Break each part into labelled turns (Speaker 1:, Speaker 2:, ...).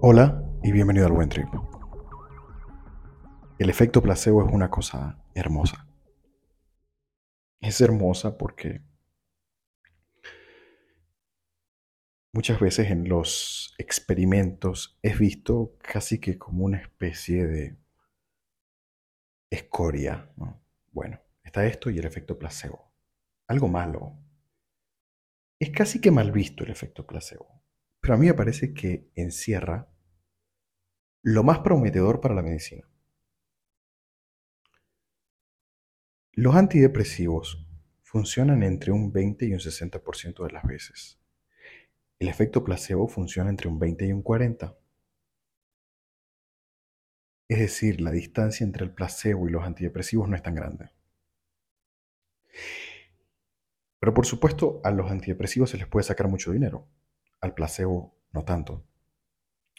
Speaker 1: Hola y bienvenido al Buen Trip. El efecto placebo es una cosa hermosa. Es hermosa porque muchas veces en los experimentos es visto casi que como una especie de escoria. Bueno, está esto y el efecto placebo. Algo malo. Es casi que mal visto el efecto placebo. Pero a mí me parece que encierra lo más prometedor para la medicina. Los antidepresivos funcionan entre un 20 y un 60% de las veces. El efecto placebo funciona entre un 20 y un 40. Es decir, la distancia entre el placebo y los antidepresivos no es tan grande. Pero por supuesto, a los antidepresivos se les puede sacar mucho dinero, al placebo no tanto.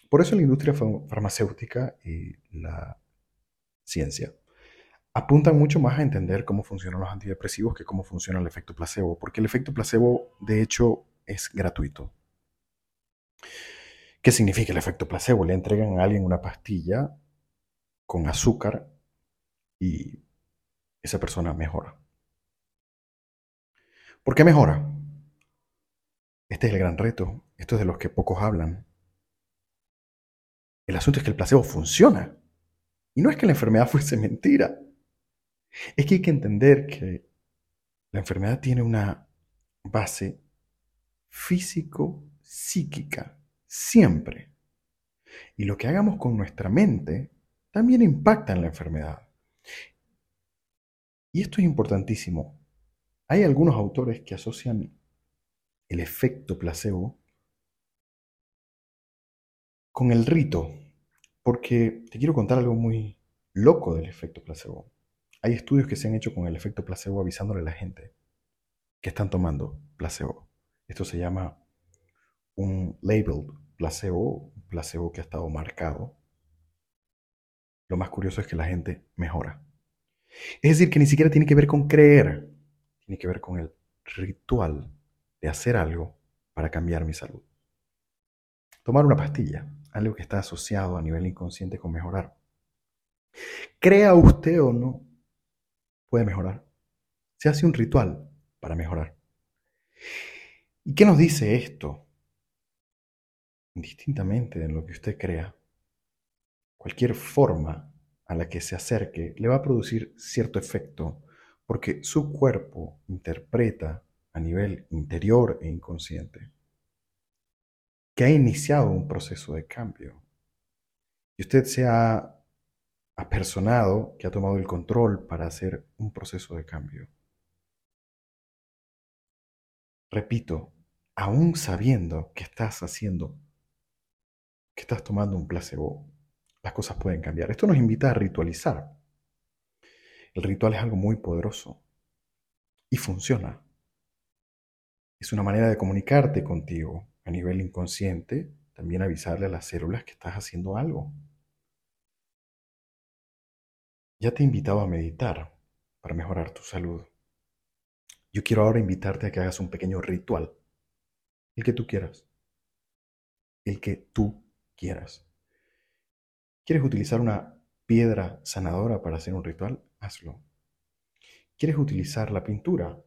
Speaker 1: Por eso la industria farmacéutica y la ciencia apuntan mucho más a entender cómo funcionan los antidepresivos que cómo funciona el efecto placebo, porque el efecto placebo de hecho es gratuito. ¿Qué significa el efecto placebo? Le entregan a alguien una pastilla con azúcar y esa persona mejora. ¿Por qué mejora? Este es el gran reto. Esto es de los que pocos hablan. El asunto es que el placebo funciona. Y no es que la enfermedad fuese mentira. Es que hay que entender que la enfermedad tiene una base físico-psíquica, siempre. Y lo que hagamos con nuestra mente también impacta en la enfermedad. Y esto es importantísimo. Hay algunos autores que asocian el efecto placebo con el rito, porque te quiero contar algo muy loco del efecto placebo. Hay estudios que se han hecho con el efecto placebo avisándole a la gente que están tomando placebo. Esto se llama un labeled placebo, un placebo que ha estado marcado. Lo más curioso es que la gente mejora. Es decir, que ni siquiera tiene que ver con creer, tiene que ver con el ritual de hacer algo para cambiar mi salud. Tomar una pastilla, algo que está asociado a nivel inconsciente con mejorar. Crea usted o no, puede mejorar. Se hace un ritual para mejorar. ¿Y qué nos dice esto? Indistintamente de lo que usted crea, cualquier forma a la que se acerque le va a producir cierto efecto porque su cuerpo interpreta a nivel interior e inconsciente que ha iniciado un proceso de cambio. Y usted se ha apersonado, que ha tomado el control para hacer un proceso de cambio. Repito, aún sabiendo que estás haciendo, que estás tomando un placebo, las cosas pueden cambiar. Esto nos invita a ritualizar. El ritual es algo muy poderoso y funciona. Es una manera de comunicarte contigo, a nivel inconsciente, también avisarle a las células que estás haciendo algo. Ya te he invitado a meditar para mejorar tu salud. Yo quiero ahora invitarte a que hagas un pequeño ritual, el que tú quieras, el que tú quieras. ¿Quieres utilizar una piedra sanadora para hacer un ritual? Hazlo. ¿Quieres utilizar la pintura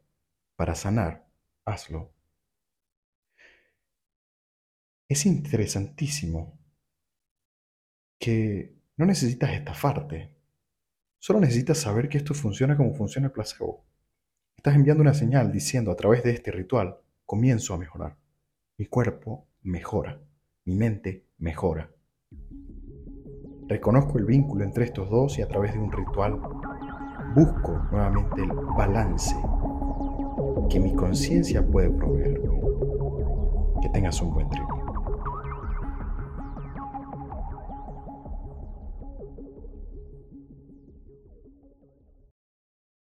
Speaker 1: para sanar? Hazlo. Es interesantísimo que no necesitas estafarte. Solo necesitas saber que esto funciona como funciona el placebo. Estás enviando una señal diciendo a través de este ritual, comienzo a mejorar. Mi cuerpo mejora. Mi mente mejora. Reconozco el vínculo entre estos dos y a través de un ritual busco nuevamente el balance que mi conciencia puede proveer. Que tengas un buen trip.